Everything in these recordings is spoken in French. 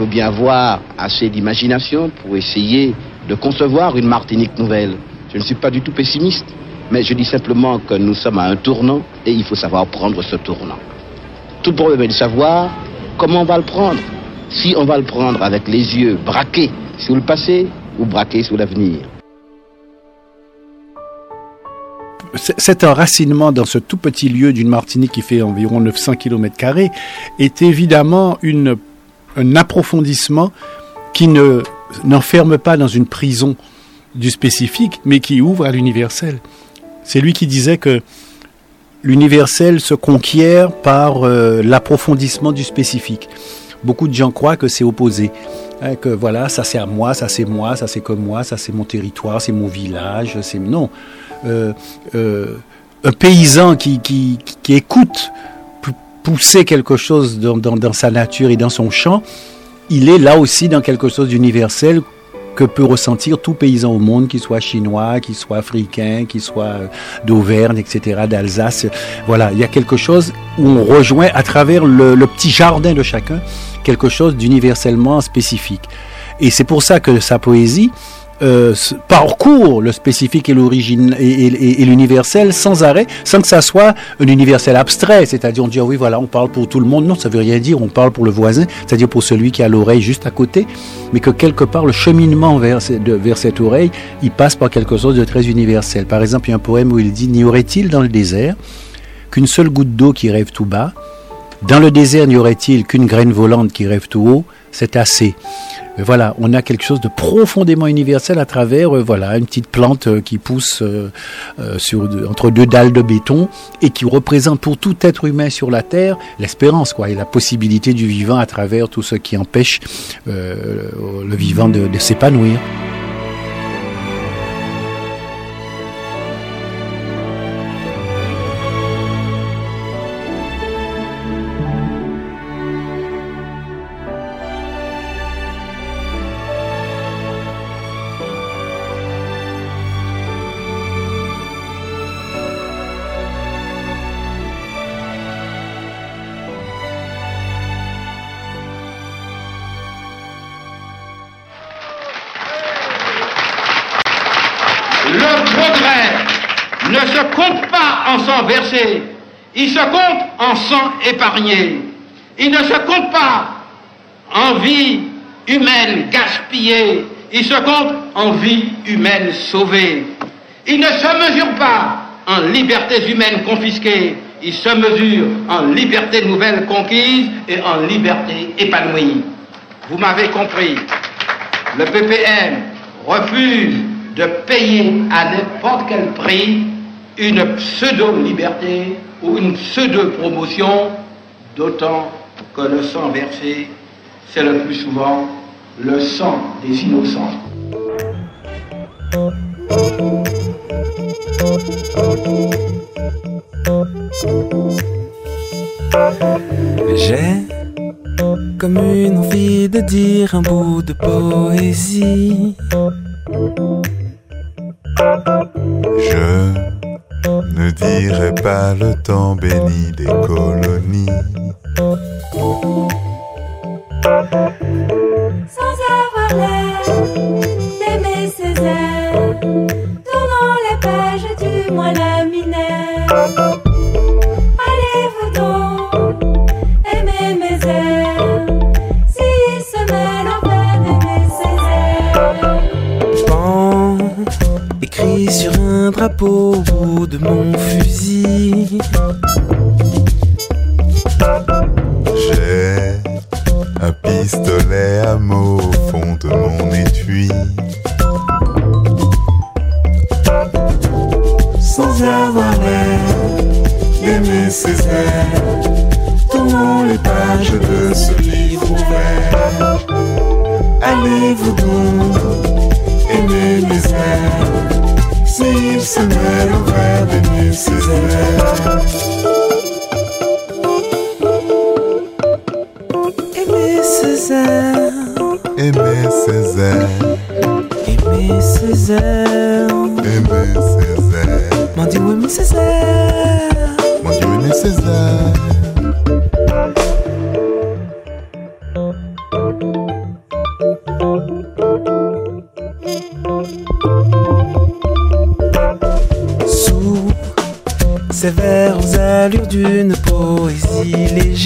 faut bien avoir assez d'imagination pour essayer de concevoir une Martinique nouvelle. Je ne suis pas du tout pessimiste, mais je dis simplement que nous sommes à un tournant et il faut savoir prendre ce tournant. Tout problème est de savoir comment on va le prendre? Si on va le prendre avec les yeux braqués sur le passé ou braqués sur l'avenir. cet enracinement dans ce tout petit lieu d'une Martinique qui fait environ 900 km est évidemment une, un approfondissement qui ne n'enferme pas dans une prison du spécifique, mais qui ouvre à l'universel. C'est lui qui disait que l'universel se conquiert par euh, l'approfondissement du spécifique. Beaucoup de gens croient que c'est opposé. Hein, que voilà, ça c'est à moi, ça c'est moi, ça c'est comme moi, ça c'est mon territoire, c'est mon village, c'est non. Euh, euh, un paysan qui, qui, qui, écoute pousser quelque chose dans, sa nature et dans son champ, il est là aussi dans quelque chose d'universel que peut ressentir tout paysan au monde, qu'il soit chinois, qu'il soit africain, qu'il soit euh, d'Auvergne, etc., d'Alsace. Voilà, il y a quelque chose où on rejoint à travers le petit jardin de chacun quelque chose d'universellement spécifique. Et c'est pour ça que sa poésie, euh, parcourt le spécifique et l'origine et, l'universel sans arrêt, sans que ça soit un universel abstrait. C'est-à-dire, on dit, ah oui, voilà, on parle pour tout le monde. Non, ça veut rien dire. On parle pour le voisin, c'est-à-dire pour celui qui a l'oreille juste à côté. Mais que quelque part, le cheminement vers, vers cette oreille, il passe par quelque chose de très universel. Par exemple, il y a un poème où il dit, n'y aurait-il dans le désert qu'une seule goutte d'eau qui rêve tout bas? Dans le désert, n'y aurait-il qu'une graine volante qui rêve tout haut? C'est assez voilà, on a quelque chose de profondément universel à travers euh, voilà une petite plante euh, qui pousse euh, entre deux dalles de béton et qui représente pour tout être humain sur la terre l'espérance quoi et la possibilité du vivant à travers tout ce qui empêche le vivant de s'épanouir. Il ne se compte pas en vie humaine gaspillée. Il se compte en vie humaine sauvée. Il ne se mesure pas en libertés humaines confisquées. Il se mesure en liberté nouvelle conquise et en liberté épanouie. Vous m'avez compris. Le PPM refuse de payer à n'importe quel prix une pseudo-liberté ou une pseudo-promotion, d'autant que le sang versé, c'est le plus souvent le sang des innocents. J'ai comme une envie de dire un bout de poésie. Je ne dirait pas le temps béni des colonies. Sans avoir l'air d'aimer ses airs, tournant les pages du moine laminaire. Allez-vous donc aimer mes airs, s'ils se mêlent en fait d'aimer ses airs. Pan, écrit sur un drapeau de mon fusil. J'ai un pistolet à mots au fond de mon étui. Sans avoir l'air d'aimer ses airs, tournons les pages de ce livre ouvert. Allez-vous donc aimer mes airs? s'il se mêle Mon Dieu, aimer ses airs. Mon Dieu, aimer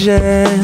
poésie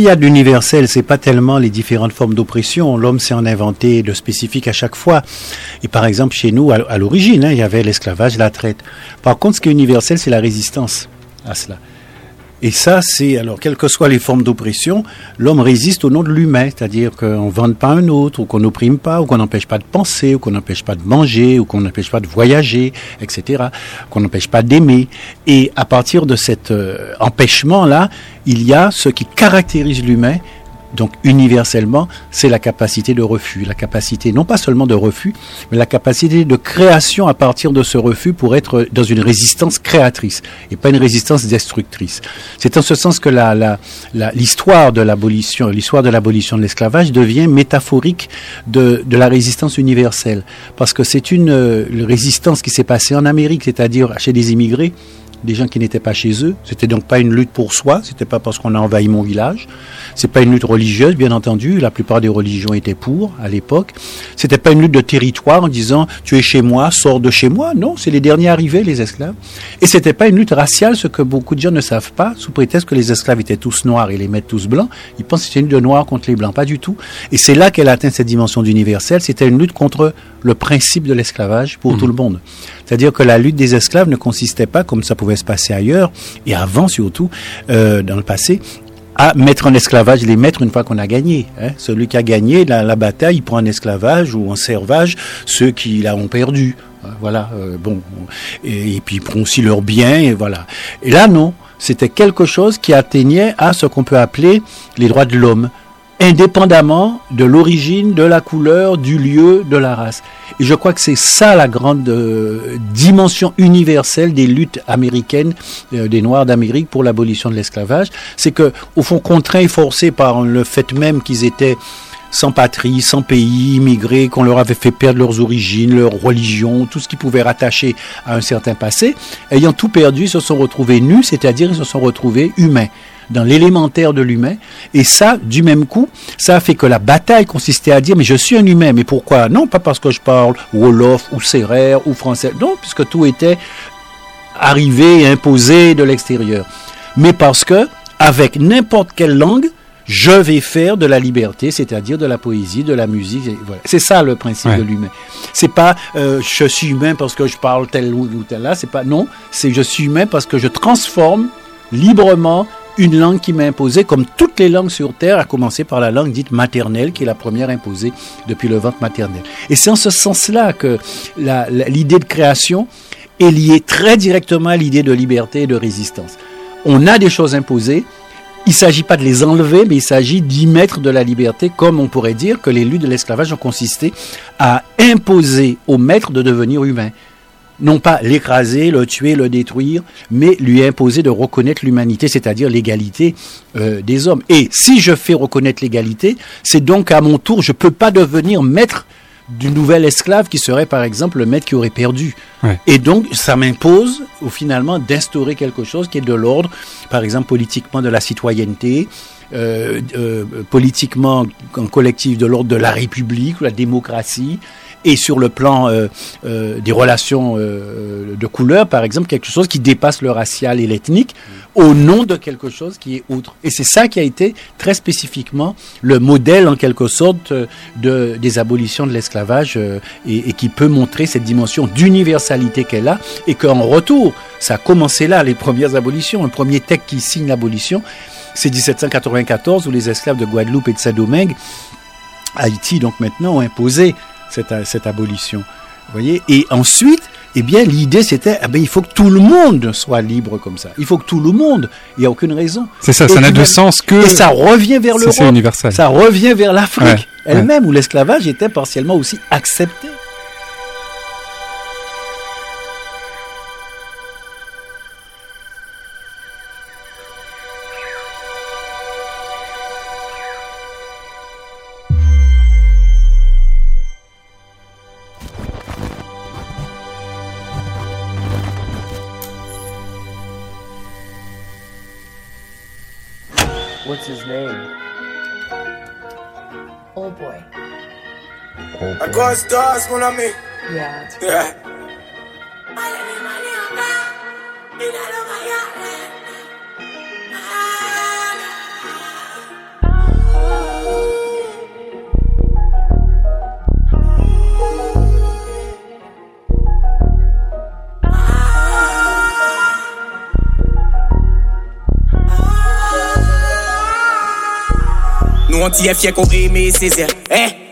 qu'il y a d'universel, c'est pas tellement les différentes formes d'oppression. L'homme s'est en inventé de spécifique à chaque fois. Et par exemple, chez nous, à, l'origine, hein, il y avait l'esclavage, la traite. Par contre, ce qui est universel, c'est la résistance à cela. Et ça, c'est, alors, quelles que soient les formes d'oppression, l'homme résiste au nom de l'humain, c'est-à-dire qu'on ne vende pas un autre, ou qu'on n'opprime pas, ou qu'on n'empêche pas de penser, ou qu'on n'empêche pas de manger, ou qu'on n'empêche pas de voyager, etc., qu'on n'empêche pas d'aimer. Et à partir de cet euh, empêchement-là, il y a ce qui caractérise l'humain, donc universellement, c'est la capacité de refus, la capacité non pas seulement de refus, mais la capacité de création à partir de ce refus pour être dans une résistance créatrice et pas une résistance destructrice. C'est en ce sens que l'histoire de l'abolition, l'histoire de l'abolition de l'esclavage devient métaphorique de, la résistance universelle, parce que c'est une euh, résistance qui s'est passée en Amérique, c'est-à-dire chez des immigrés des gens qui n'étaient pas chez eux. C'était donc pas une lutte pour soi, c'était pas parce qu'on a envahi mon village. C'est pas une lutte religieuse, bien entendu. La plupart des religions étaient pour à l'époque. C'était pas une lutte de territoire en disant tu es chez moi, sors de chez moi. Non, c'est les derniers arrivés, les esclaves. Et c'était pas une lutte raciale, ce que beaucoup de gens ne savent pas, sous prétexte que les esclaves étaient tous noirs et les maîtres tous blancs. Ils pensent que c'était une lutte de noirs contre les blancs, pas du tout. Et c'est là qu'elle atteint cette dimension d'universel. C'était une lutte contre le principe de l'esclavage pour tout le monde. C'est-à-dire que la lutte des esclaves ne consistait pas, comme ça pouvait se passer ailleurs, et avant surtout, euh, dans le passé, à mettre en esclavage les maîtres une fois qu'on a gagné. hein. Celui qui a gagné la, bataille, il prend en esclavage ou en servage ceux qui la ont perdu. Hein, Voilà, euh, bon. Et, et puis ils aussi leurs biens, et voilà. Et là, non. C'était quelque chose qui atteignait à ce qu'on peut appeler les droits de l'homme indépendamment de l'origine, de la couleur, du lieu, de la race. Et je crois que c'est ça la grande euh, dimension universelle des luttes américaines euh, des Noirs d'Amérique pour l'abolition de l'esclavage. C'est que, au fond, contraints et forcés par le fait même qu'ils étaient sans patrie, sans pays, immigrés, qu'on leur avait fait perdre leurs origines, leur religion, tout ce qu'ils pouvaient rattacher à un certain passé, ayant tout perdu, ils se sont retrouvés nus, c'est-à-dire ils se sont retrouvés humains dans l'élémentaire de l'humain. Et ça, du même coup, ça a fait que la bataille consistait à dire, mais je suis un humain, mais pourquoi? Non, pas parce que je parle Wolof ou Sérère ou français, non, puisque tout était arrivé et imposé de l'extérieur. Mais parce que, avec n'importe quelle langue, je vais faire de la liberté, c'est-à-dire de la poésie, de la musique. voilà. C'est ça le principe Ouais. de l'humain. C'est pas euh, je suis humain parce que je parle tel ou, ou tel là. C'est pas non. C'est je suis humain parce que je transforme librement une langue qui m'est imposée, comme toutes les langues sur Terre, à commencer par la langue dite maternelle, qui est la première imposée depuis le ventre maternel. Et c'est en ce sens-là que l'idée de création est liée très directement à l'idée de liberté et de résistance. On a des choses imposées, il ne s'agit pas de les enlever, mais il s'agit d'y mettre de la liberté, comme on pourrait dire que les luttes de l'esclavage ont consisté à imposer au maître de devenir humain. Non pas l'écraser, le tuer, le détruire, mais lui imposer de reconnaître l'humanité, c'est-à-dire l'égalité euh, des hommes. Et si je fais reconnaître l'égalité, c'est donc à mon tour, je ne peux pas devenir maître du nouvel esclave qui serait par exemple le maître qui aurait perdu. Ouais. Et donc ça m'impose au finalement d'instaurer quelque chose qui est de l'ordre, par exemple politiquement de la citoyenneté, euh, euh, politiquement en collectif de l'ordre de la République, ou la démocratie, et sur le plan euh, euh, des relations euh, de couleur, par exemple, quelque chose qui dépasse le racial et l'ethnique au nom de quelque chose qui est autre. Et c'est ça qui a été très spécifiquement le modèle, en quelque sorte, de, des abolitions de l'esclavage et, et qui peut montrer cette dimension d'universalité qu'elle a et qu'en retour, ça a commencé là, les premières abolitions. Le premier texte qui signe l'abolition, c'est 1794 où les esclaves de Guadeloupe et de Saint-Domingue, Haïti donc maintenant, ont imposé cette, cette abolition. Vous voyez? Et ensuite, eh bien, l'idée c'était, eh ben, il faut que tout le monde soit libre comme ça. Il faut que tout le monde, il n'y a aucune raison. C'est ça, Et ça n'a de sens que Et ça revient vers l'Europe. Ça revient vers l'Afrique Ouais, elle-même, où l'esclavage était partiellement aussi accepté. Mon ami. Nous on t'y qu'on aimait Césaire. Hein?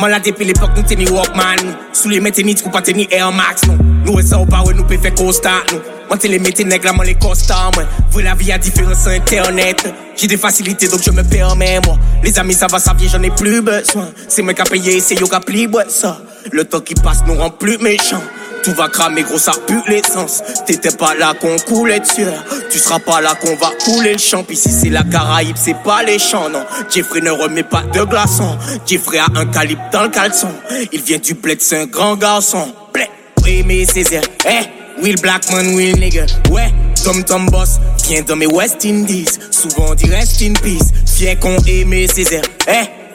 Man la depi l'epok nou teni Walkman. Nou Sou le mette ni trou teni Air Max nou Nou e sa ou pa we nou pe fe constant nou Man te le neg la man les constant moi. Vwe la vie a internet. J'ai des facilités donc je me permets moi. Les amis ça va ça vient j'en ai plus besoin. C'est moi qui a payé c'est yo qui a ça. Le temps qui passe nous rend plus méchants tout va cramer, gros, ça pue l'essence. T'étais pas là qu'on coulait de sueur. Tu seras pas là qu'on va couler le champ. Si c'est la Caraïbe, c'est pas les champs, non. Jeffrey ne remet pas de glaçons. Jeffrey a un calibre dans le caleçon. Il vient du bled, c'est un grand garçon. Bled, oui, mais Césaire. Eh, Will Blackman, Will nigga. Ouais, Tom Tom Boss, viens dans mes West Indies. Souvent on dit rest in peace. Fier qu'on aimait Césaire. Eh,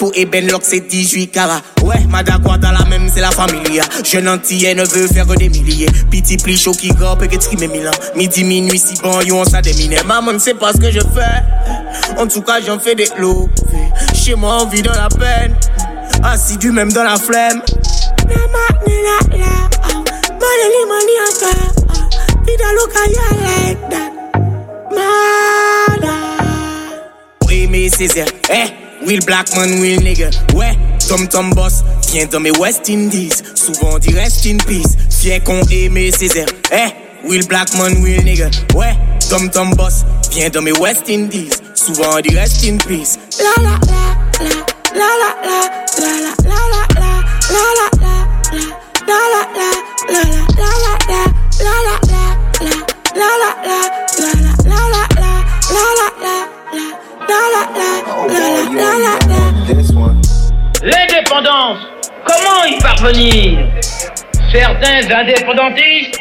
Pour Eben Locke, c'est 18 carats. Ouais, Madagua dans la même, c'est la familia. Jeune antillais ne veut faire que des milliers. Petit pli chaud qui grimpe et qui trime Milan. Midi, minuit, si bon, yo, on ça démine. Maman ne sait pas ce que je fais. En tout cas, j'en fais des lots. Chez moi, on vit dans la peine. Assidu même dans la flemme. Aimer Césaire, eh, Will Blackman, Will nigga, ouais, Tom Tom Boss, vient dans mes West Indies, souvent dit rest in peace, fier qu'on aimait Césaire, eh, Will Blackman, Will nigga, ouais, Tom Tom Boss, vient dans mes West Indies, souvent dit rest in peace, la la la la, la la la, la la la la la, la la la la, la la la la, la la la la, la la la la, la la la la, L'indépendance, comment y parvenir? Certains indépendantistes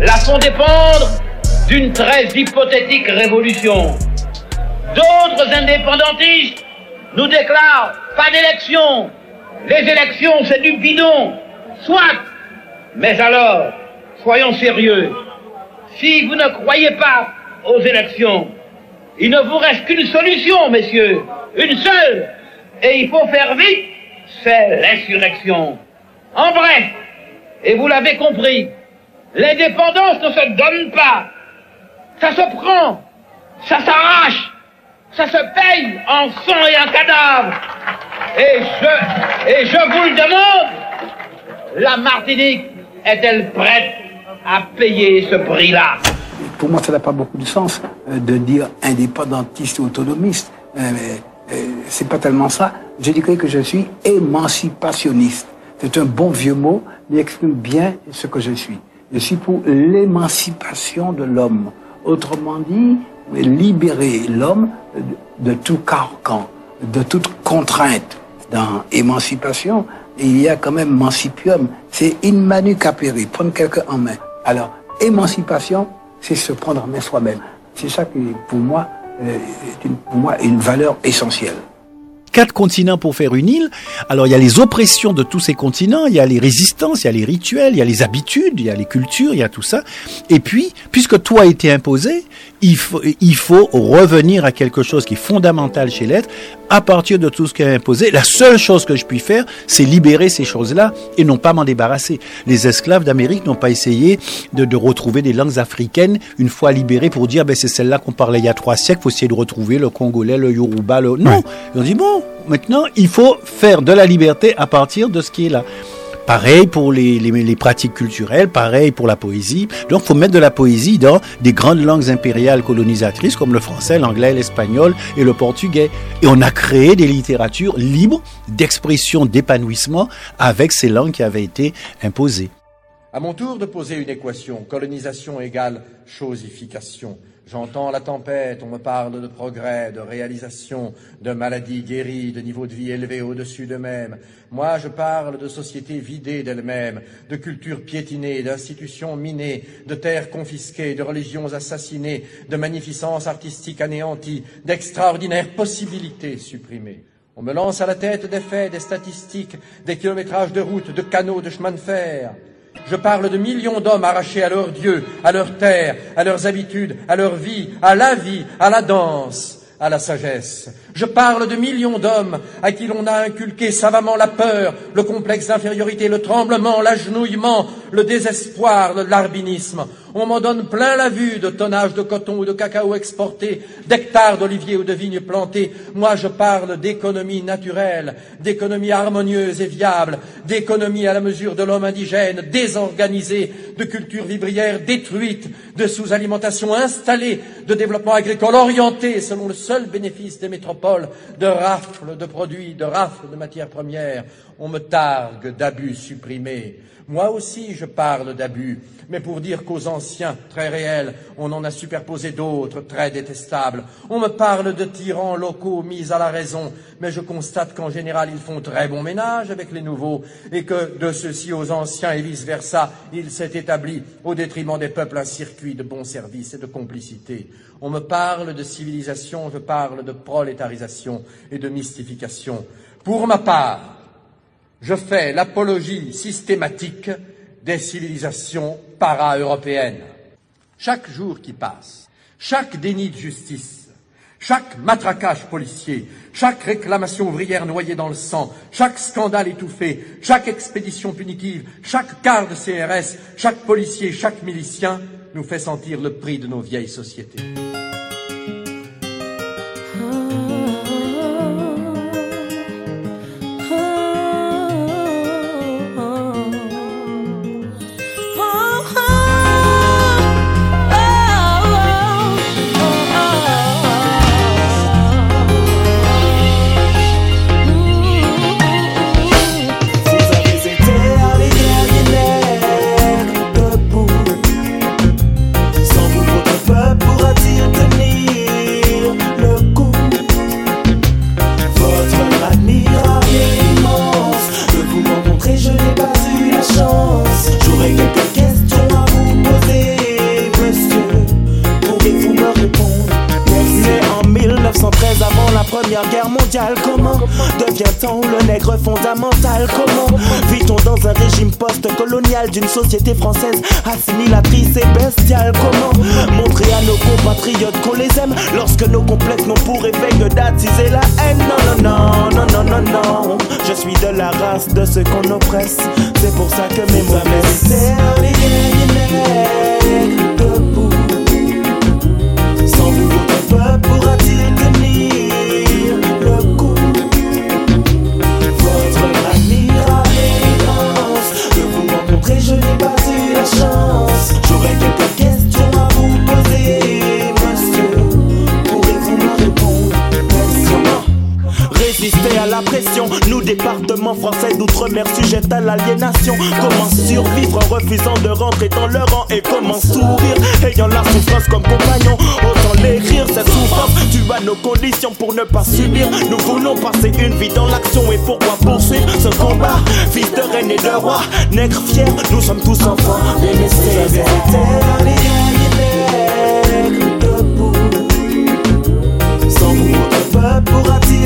la font dépendre d'une très hypothétique révolution. D'autres indépendantistes nous déclarent pas d'élection. Les élections, c'est du bidon. Soit. Mais alors, soyons sérieux. Si vous ne croyez pas aux élections, il ne vous reste qu'une solution, messieurs. Une seule. Et il faut faire vite. C'est l'insurrection. En bref, Et vous l'avez compris, l'indépendance ne se donne pas. Ça se prend, ça s'arrache, ça se paye en sang et en cadavre. Et je, et je vous le demande, la Martinique est-elle prête à payer ce prix-là? Pour moi, ça n'a pas beaucoup de sens euh, de dire indépendantiste ou autonomiste. Euh, euh, c'est pas tellement ça. Je dirais que je suis émancipationniste. C'est un bon vieux mot, il exprime bien ce que je suis. Je suis pour l'émancipation de l'homme. Autrement dit, libérer l'homme de tout carcan, de toute contrainte. Dans émancipation, il y a quand même mancipium. C'est in manu capere, prendre quelqu'un en main. Alors, émancipation, c'est se prendre en main soi-même. C'est ça qui, euh, est pour moi, une valeur essentielle quatre continents pour faire une île. Alors il y a les oppressions de tous ces continents, il y a les résistances, il y a les rituels, il y a les habitudes, il y a les cultures, il y a tout ça. Et puis, puisque tout a été imposé, il faut, il faut revenir à quelque chose qui est fondamental chez l'être, à partir de tout ce qui est imposé. La seule chose que je puis faire, c'est libérer ces choses-là et non pas m'en débarrasser. Les esclaves d'Amérique n'ont pas essayé de, de, retrouver des langues africaines une fois libérées pour dire, ben, c'est celle-là qu'on parlait il y a trois siècles, faut essayer de retrouver le congolais, le yoruba, le... Non! Ils ont dit, bon, maintenant, il faut faire de la liberté à partir de ce qui est là. Pareil pour les, pratiques culturelles, pareil pour la poésie. Donc, il faut mettre de la poésie dans des grandes langues impériales colonisatrices comme le français, l'anglais, l'espagnol et le portugais. Et on a créé des littératures libres d'expression, d'épanouissement avec ces langues qui avaient été imposées. À mon tour de poser une équation, colonisation égale chosification. J'entends la tempête, on me parle de progrès, de réalisation, de maladies guéries, de niveau de vie élevé au-dessus d'eux-mêmes. Moi, je parle de sociétés vidées d'elles-mêmes, de cultures piétinées, d'institutions minées, de terres confisquées, de religions assassinées, de magnificence artistique anéantie, d'extraordinaires possibilités supprimées. On me lance à la tête des faits, des statistiques, des kilométrages de routes, de canaux, de chemins de fer. Je parle de millions d'hommes arrachés à leur Dieu, à leur terre, à leurs habitudes, à leur vie, à la vie, à la danse, à la sagesse. Je parle de millions d'hommes à qui l'on a inculqué savamment la peur, le complexe d'infériorité, le tremblement, l'agenouillement, le désespoir, larbinisme. On m'en donne plein la vue de tonnage de coton ou de cacao exporté, d'hectares d'oliviers ou de vignes plantées. Moi, je parle d'économie naturelle, d'économie harmonieuse et viable, d'économie à la mesure de l'homme indigène, désorganisé, de culture vivrière détruite, de sous-alimentation installée, de développement agricole orienté selon le seul bénéfice des métropoles, de rafles de produits, de rafles de matières premières. On me targue d'abus supprimés. Moi aussi, je parle d'abus, mais pour dire qu'aux anciens, très réels, on en a superposé d'autres, très détestables. On me parle de tyrans locaux mis à la raison, mais je constate qu'en général, ils font très bon ménage avec les nouveaux, et que de ceux-ci aux anciens et vice-versa, il s'est établi, au détriment des peuples, un circuit de bons services et de complicité. On me parle de civilisation, je parle de prolétarisation et de mystification. Pour ma part, je fais l'apologie systématique des civilisations para-européennes. Chaque jour qui passe, chaque déni de justice, chaque matraquage policier, chaque réclamation ouvrière noyée dans le sang, chaque scandale étouffé, chaque expédition punitive, chaque quart de CRS, chaque policier, chaque milicien nous fait sentir le prix de nos vieilles sociétés. D'une société française assimilatrice et bestiale. Comment montrer à nos compatriotes qu'on les aime lorsque nos complexes n'ont pour effet que d'attiser la haine? Non, non, non, non, non, non, non. Je suis de la race de ceux qu'on oppresse. C'est pour ça que mes mots debout. À la pression, nous départements français d'outre-mer sujettes à l'aliénation. Comment survivre en refusant de rentrer dans leur rang et comment sourire ayant la souffrance comme compagnon. Autant l'écrire cette souffrance, tu as nos conditions pour ne pas subir. Nous voulons passer une vie dans l'action et pourquoi poursuivre ce combat? Fils de reine et de roi, nègre fier, nous sommes tous enfants des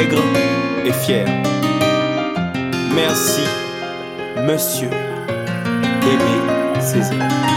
Nègre et fier. Merci, monsieur Aimé Césaire.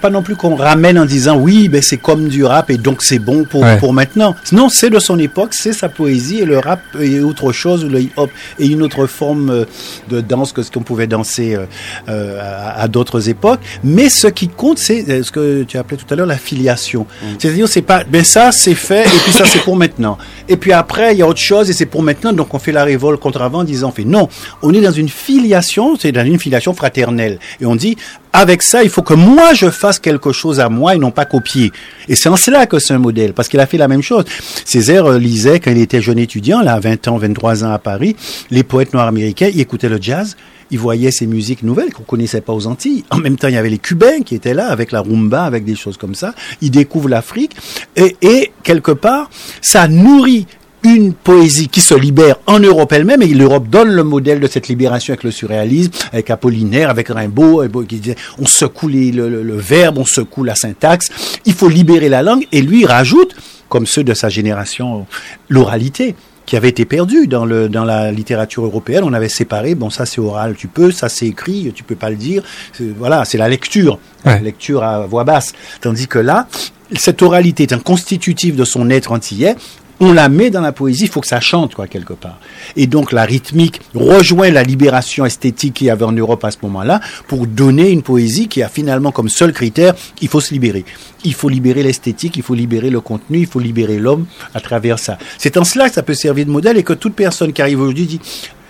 Pas non plus qu'on ramène en disant oui, ben c'est comme du rap et donc c'est bon pour, Ouais. pour maintenant. Non, c'est de son époque, c'est sa poésie et le rap est autre chose, ou le hip-hop est une autre forme euh, de danse que ce qu'on pouvait danser euh, euh, à, à d'autres époques. Mais ce qui compte, c'est ce que tu appelais tout à l'heure la filiation. C'est-à-dire, c'est pas, ben ça c'est fait et puis ça c'est pour maintenant. Et puis après, il y a autre chose et c'est pour maintenant, donc on fait la révolte contre avant en disant, on fait non, on est dans une filiation, c'est dans une filiation fraternelle. Et on dit, avec ça, il faut que moi je fasse quelque chose à moi et non pas copier. Et c'est en cela que c'est un modèle, parce qu'il a fait la même chose. Césaire euh, lisait quand il était jeune étudiant, là, à 20 ans, 23 ans à Paris, les poètes noirs américains, il écoutait le jazz, il voyait ces musiques nouvelles qu'on connaissait pas aux Antilles. En même temps, il y avait les Cubains qui étaient là avec la rumba, avec des choses comme ça. Il découvre l'Afrique et, et quelque part, ça nourrit une poésie qui se libère en Europe elle-même, et l'Europe donne le modèle de cette libération avec le surréalisme, avec Apollinaire, avec Rimbaud, qui disait on secoue les- le, le- le verbe, on secoue la syntaxe, il faut libérer la langue, et lui il rajoute, comme ceux de sa génération, l'oralité qui avait été perdue dans, le, dans la littérature européenne. On avait séparé, bon ça c'est oral, tu peux, ça c'est écrit, tu peux pas le dire. Voilà, c'est la lecture, Ouais. la lecture à voix basse. Tandis que là, cette oralité est un constitutif de son être antillais. On la met dans la poésie, il faut que ça chante, quoi, quelque part. Et donc, la rythmique rejoint la libération esthétique qu'il y avait en Europe à ce moment-là pour donner une poésie qui a finalement comme seul critère, il faut se libérer. Il faut libérer l'esthétique, il faut libérer le contenu, il faut libérer l'homme à travers ça. C'est en cela que ça peut servir de modèle et que toute personne qui arrive aujourd'hui dit,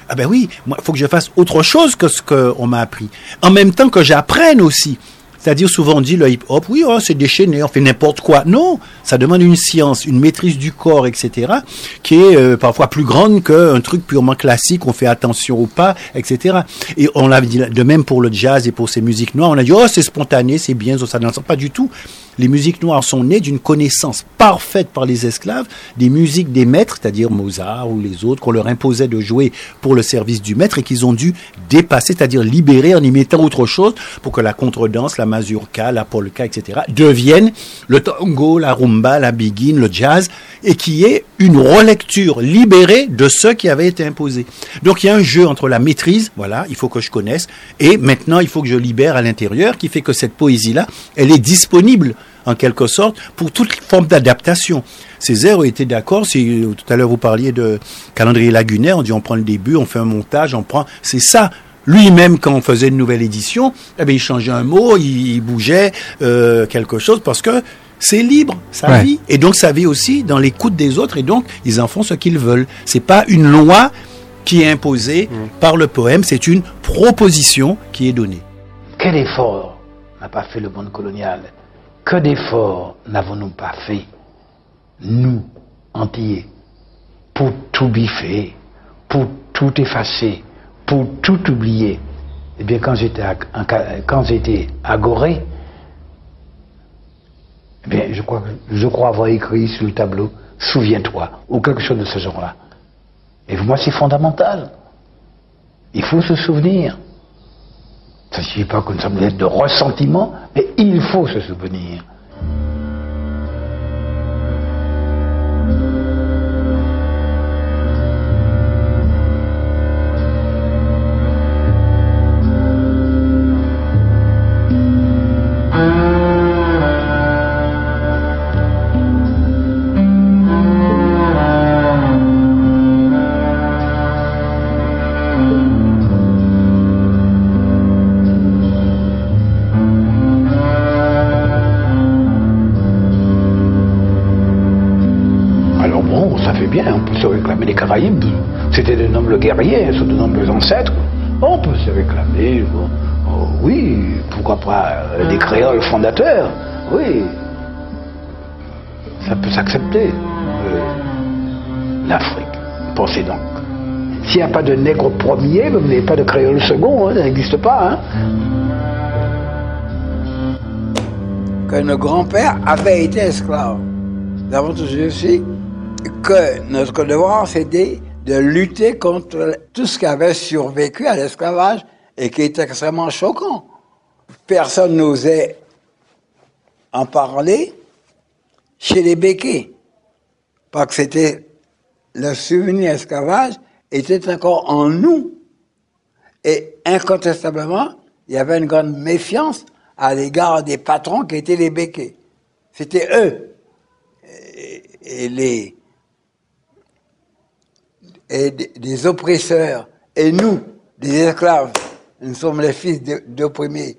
ah ben oui, moi, faut que je fasse autre chose que ce qu'on m'a appris. En même temps que j'apprenne aussi. C'est-à-dire, souvent on dit le hip-hop, oui, oh, c'est déchaîné, on fait n'importe quoi. Non, ça demande une science, une maîtrise du corps, etc., qui est euh, parfois plus grande qu'un truc purement classique, on fait attention au pas, etc. Et on l'a dit de même pour le jazz et pour ces musiques noires, on a dit, oh, c'est spontané, c'est bien, ça danse. Pas du tout. Les musiques noires sont nées d'une connaissance parfaite par les esclaves des musiques des maîtres, c'est-à-dire Mozart ou les autres, qu'on leur imposait de jouer pour le service du maître et qu'ils ont dû dépasser, c'est-à-dire libérer en y mettant autre chose pour que la contredanse, la mazurka, la polka, etc., deviennent le tango, la rumba, la biguine, le jazz, et qui est une relecture libérée de ce qui avait été imposé. Donc il y a un jeu entre la maîtrise, voilà, il faut que je connaisse, et maintenant il faut que je libère à l'intérieur, qui fait que cette poésie-là, elle est disponible en quelque sorte pour toute forme d'adaptation. Césaire était d'accord, si tout à l'heure vous parliez de calendrier lagunaire, on dit on prend le début, on fait un montage, on prend, c'est ça. Lui-même, quand on faisait une nouvelle édition, eh bien, il changeait un mot, il, il bougeait euh, quelque chose parce que c'est libre, sa Ouais. vie. Et donc, sa vie aussi dans l'écoute des autres. Et donc, ils en font ce qu'ils veulent. C'est pas une loi qui est imposée par le poème, c'est une proposition qui est donnée. Quel effort n'a pas fait le monde colonial Que d'efforts n'avons-nous pas fait, nous, entiers, pour tout biffer, pour tout effacer, pour tout oublier? Eh bien, quand j'étais à, quand Gorée, eh bien, je crois, je crois avoir écrit sur le tableau Souviens-toi, ou quelque chose de ce genre-là. Et pour moi, c'est fondamental. Il faut se souvenir. Ça ne signifie pas que nous sommes des êtres de ressentiment, mais il faut se souvenir. Guerriers, sont de nombreux ancêtres. On peut se réclamer, bon, oh, oui, pourquoi pas euh, des créoles fondateurs, oui. Ça peut s'accepter. Euh, L'Afrique, pensez donc. S'il n'y a pas de nègre premier, vous n'avez pas de créole second, hein, ça n'existe pas. Hein. que nos grands-pères avaient été esclaves. Nous avons toujours aussi que notre devoir, c'était de lutter contre tout ce qui avait survécu à l'esclavage et qui était extrêmement choquant. Personne n'osait en parler chez les béquets, parce que c'était le souvenir esclavage était encore en nous. Et incontestablement, il y avait une grande méfiance à l'égard des patrons qui étaient les béquets. C'était eux. Et les et des- oppresseurs. Et nous, des esclaves, nous sommes les fils d'opprimés.